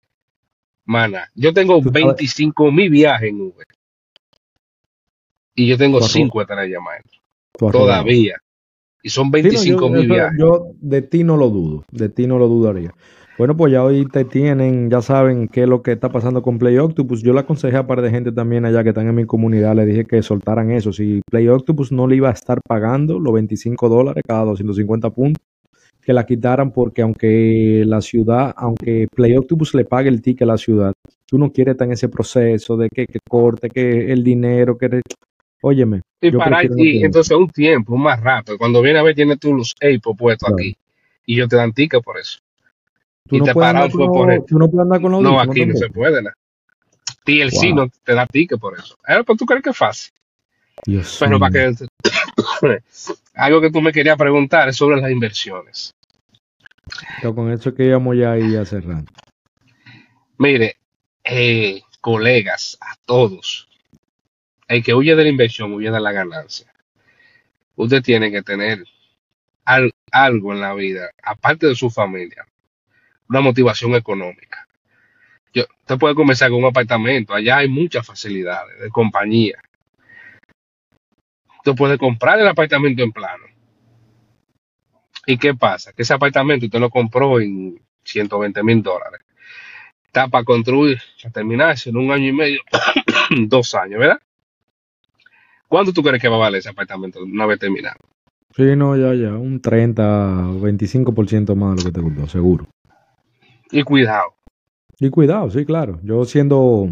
Mana, yo tengo Tú sabes- 25 mil viajes en Uber. Y yo tengo 5 estrellas, maestro. Arrogado. Todavía. Y son Sí, no, 25 yo, mil viajes. yo de ti no lo dudo, de ti no lo dudaría. Bueno, pues ya hoy te tienen, ya saben qué es lo que está pasando con Play Octopus. Yo le aconsejé a un par de gente también allá que están en mi comunidad, le dije que soltaran eso. Si Play Octopus no le iba a estar pagando los 25 dólares cada 250 puntos, que la quitaran porque aunque la ciudad, aunque Play Octopus le pague el ticket a la ciudad, tú no quieres estar en ese proceso de que, que corte, que el dinero, que... Óyeme, Y yo para y tener. entonces un tiempo más rápido. Cuando viene a ver, tienes tú los Apple puestos Claro. aquí. Y ellos te dan ticket por eso. Tú y no, te paran por el- tú no puedes andar con los No, audífonos aquí no se puede. ¿no? TLC Wow. no te da ticket por eso. Eh, pues tú crees que es fácil. Dios Pero para que. Algo que tú me querías preguntar es sobre las inversiones. Pero con eso es que íbamos ya ahí a cerrar. Mire, eh, colegas, a todos, el que huye de la inversión huye de la ganancia. Usted tiene que tener al- algo en la vida, aparte de su familia, una motivación económica. Yo, usted puede comenzar con un apartamento, allá hay muchas facilidades de compañía. Usted puede comprar el apartamento en plano. ¿Y qué pasa? Que ese apartamento usted lo compró en 120 mil dólares. Está para construir, para terminarse en un año y medio, dos años, ¿verdad? ¿Cuánto tú crees que va a valer ese apartamento una vez terminado? Sí, no, ya, ya, un 30, 25% más de lo que te costó, seguro. Y cuidado. Y cuidado, sí, claro. Yo siendo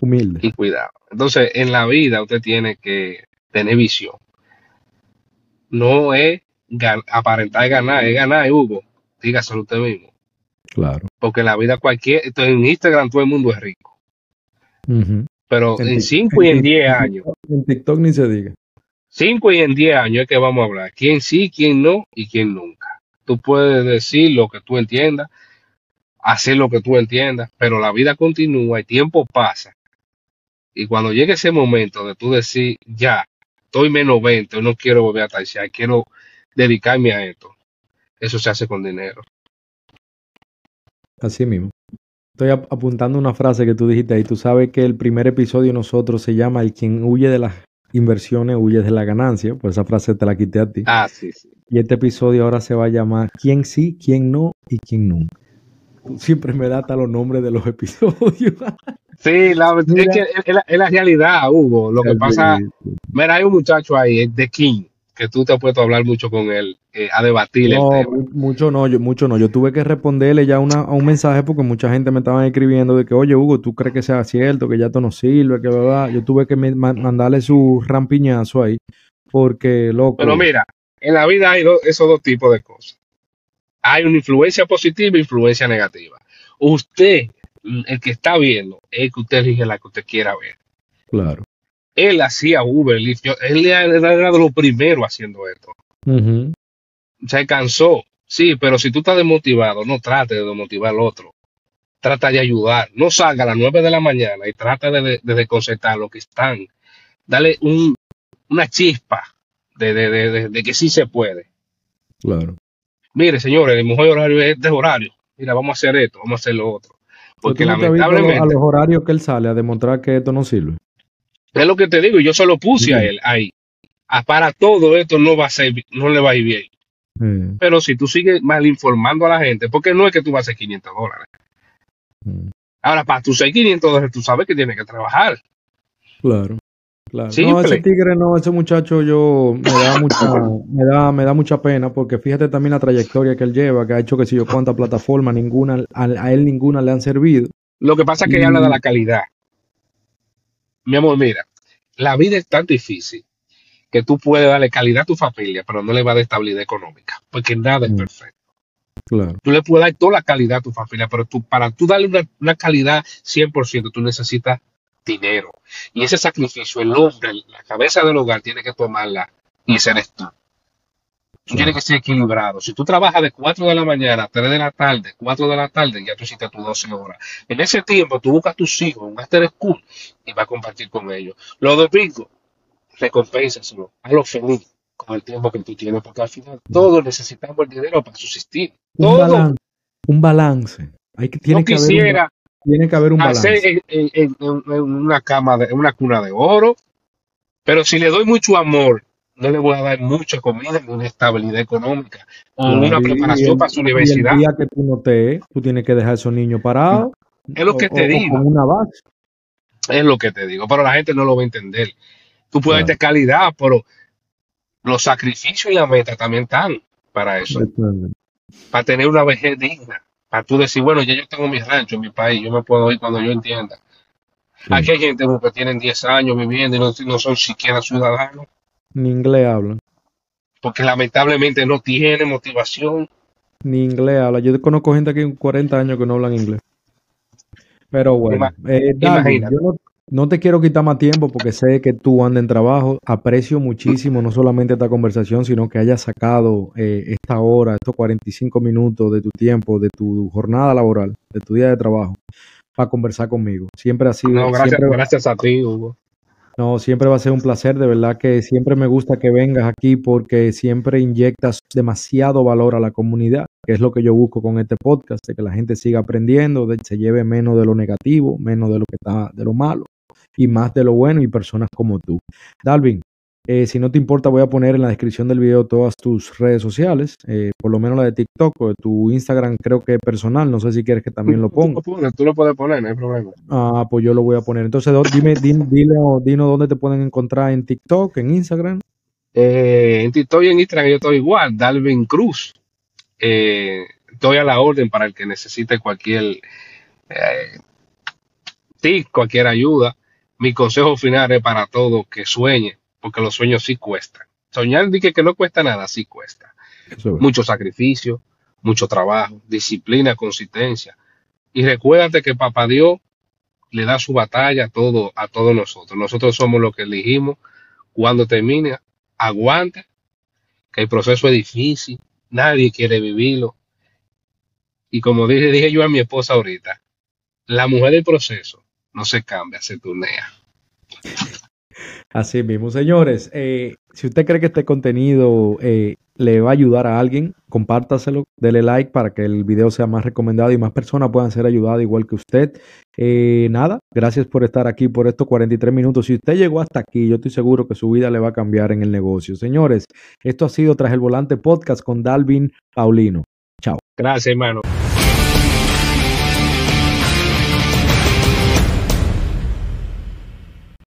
humilde. Y cuidado. Entonces, en la vida usted tiene que tener visión. No es aparentar ganar, es ganar, Hugo. Dígaselo usted mismo. Claro. Porque en la vida cualquier, entonces en Instagram todo el mundo es rico. Pero en 5 y en 10 años. En TikTok ni se diga. 5 y en 10 años es que vamos a hablar. ¿Quién sí, quién no y quién nunca? Tú puedes decir lo que tú entiendas, hacer lo que tú entiendas, pero la vida continúa, y tiempo pasa. Y cuando llegue ese momento de tú decir, ya, estoy menos 20, no quiero volver a taxear, quiero dedicarme a esto. Eso se hace con dinero. Así mismo. Estoy apuntando una frase que tú dijiste ahí. Tú sabes que el primer episodio nosotros se llama El quien huye de las inversiones huye de la ganancia. Pues esa frase te la quité a ti. Ah, sí, sí. Y este episodio ahora se va a llamar ¿Quién sí, quién no y quién nunca? siempre me data los nombres de los episodios. Sí, la, es, que es, la, realidad, Hugo. Lo que pasa, mira, hay un muchacho ahí, de King, que tú te has puesto a hablar mucho con él, eh, a debatir no, Mucho no, yo, mucho no. Yo tuve que responderle ya una, a un mensaje porque mucha gente me estaba escribiendo de que, oye, Hugo, ¿tú crees que sea cierto, que ya esto no sirve, que verdad? Yo tuve que mandarle su rampiñazo ahí, porque, loco. Pero mira, en la vida hay esos dos tipos de cosas. Hay una influencia positiva e influencia negativa. Usted el que está viendo es que usted elige la que usted quiera ver. Claro. Él hacía Uber, él era de los primeros haciendo esto. Se cansó, sí, pero si tú estás desmotivado, no trate de desmotivar al otro. Trata de ayudar. No salga a las 9 de la mañana y trata de, de, desconcertar a los que están. Dale un, una chispa de, de, que sí se puede. Claro. Mire, señores, el mejor horario es este horario. Mira, vamos a hacer esto, vamos a hacer lo otro. Porque lamentablemente. A los horarios que él sale a demostrar que esto no sirve. Es lo que te digo, yo se lo puse a él ahí. Ah, para todo esto no va a ser, no le va a ir bien. Pero si tú sigues mal informando a la gente, porque no es que tú vas a hacer 500 dólares. Ahora, para ser 500 dólares, tú sabes que tienes que trabajar. Claro. Claro. No, ese tigre no, ese muchacho yo me da mucha, me da, me da mucha pena porque fíjate también la trayectoria que él lleva, que ha hecho que si yo cuántas plataformas, ninguna, a, él ninguna le han servido. Lo que pasa es que ella habla de la calidad. Mi amor, mira, la vida es tan difícil que tú puedes darle calidad a tu familia, pero no le va a dar estabilidad económica, porque nada es mm. perfecto. Claro. Tú le puedes dar toda la calidad a tu familia, pero tú, para tú darle una, una calidad 100%, tú necesitas dinero. Y ese sacrificio, el hombre, la cabeza del hogar, tiene que tomarla y ser esto. Tú tienes que ser equilibrado. Si tú trabajas de 4 de la mañana a 3 de la tarde, 4 de la tarde, ya tú hiciste tus 12 horas. En ese tiempo, tú buscas a tus hijos un after school y vas a compartir con ellos. Los domingos, recompénsaselo, hazlo feliz con el tiempo que tú tienes, porque al final todos necesitamos el dinero para subsistir. Un, balance, un balance. Hay que, tiene que quisiera tiene que haber un balance. En, una cama, de, una cuna de oro. Pero si le doy mucho amor, no le voy a dar mucha comida ni una estabilidad económica o una preparación para su universidad. el día que tú no te, tú tienes que dejar a esos niños parados. Es lo que te digo. una base. Es lo que te digo, pero la gente no lo va a entender. Tú puedes tener calidad, pero los sacrificios y la meta también están para eso. Para tener una vejez digna para tú decir, bueno, ya yo tengo mi rancho en mi país, yo me puedo ir cuando yo entienda. Aquí hay gente que tienen 10 años viviendo y no, son siquiera ciudadanos. Ni inglés hablan. Porque lamentablemente no tienen motivación. Ni inglés hablan. Yo conozco gente aquí en 40 años que no hablan inglés. Pero bueno, eh, yo no, no te quiero quitar más tiempo porque sé que tú andas en trabajo. Aprecio muchísimo no solamente esta conversación, sino que hayas sacado eh, esta hora, estos 45 minutos de tu tiempo, de tu jornada laboral, de tu día de trabajo, para conversar conmigo. Siempre ha sido. No, gracias, gracias a ti, Hugo. No, siempre va a ser un placer, de verdad que siempre me gusta que vengas aquí porque siempre inyectas demasiado valor a la comunidad, que es lo que yo busco con este podcast, de que la gente siga aprendiendo, de que se lleve menos de lo negativo, menos de lo que está de lo malo y más de lo bueno y personas como tú. Dalvin, eh, si no te importa, voy a poner en la descripción del video todas tus redes sociales, eh, por lo menos la de TikTok o de tu Instagram, creo que personal. No sé si quieres que también lo ponga. Tú lo puedes poner, no hay problema. Ah, pues yo lo voy a poner. Entonces, dime, dime, dino dónde te pueden encontrar en TikTok, en Instagram. Eh, en TikTok y en Instagram yo estoy igual, Dalvin Cruz. Eh, estoy a la orden para el que necesite cualquier tip, cualquier ayuda. Mi consejo final es para todos que sueñen, porque los sueños sí cuestan. Soñar dije que no cuesta nada, sí cuesta. Eso. Mucho sacrificio, mucho trabajo, disciplina, consistencia. Y recuérdate que Papá Dios le da su batalla a todo, a todos nosotros. Nosotros somos los que elegimos. Cuando termine, aguante, que el proceso es difícil, nadie quiere vivirlo. Y como dije, dije yo a mi esposa ahorita, la mujer del proceso no se cambia, se turnea. Así mismo, señores. eh, si usted cree que este contenido eh, le va a ayudar a alguien, compártaselo, dele like para que el video sea más recomendado y más personas puedan ser ayudadas igual que usted. Eh, nada, gracias por estar aquí por estos 43 minutos. Si usted llegó hasta aquí, yo estoy seguro que su vida le va a cambiar en el negocio. Señores, esto ha sido Tras el Volante Podcast con Dalvin Paulino. Chao. Gracias, hermano.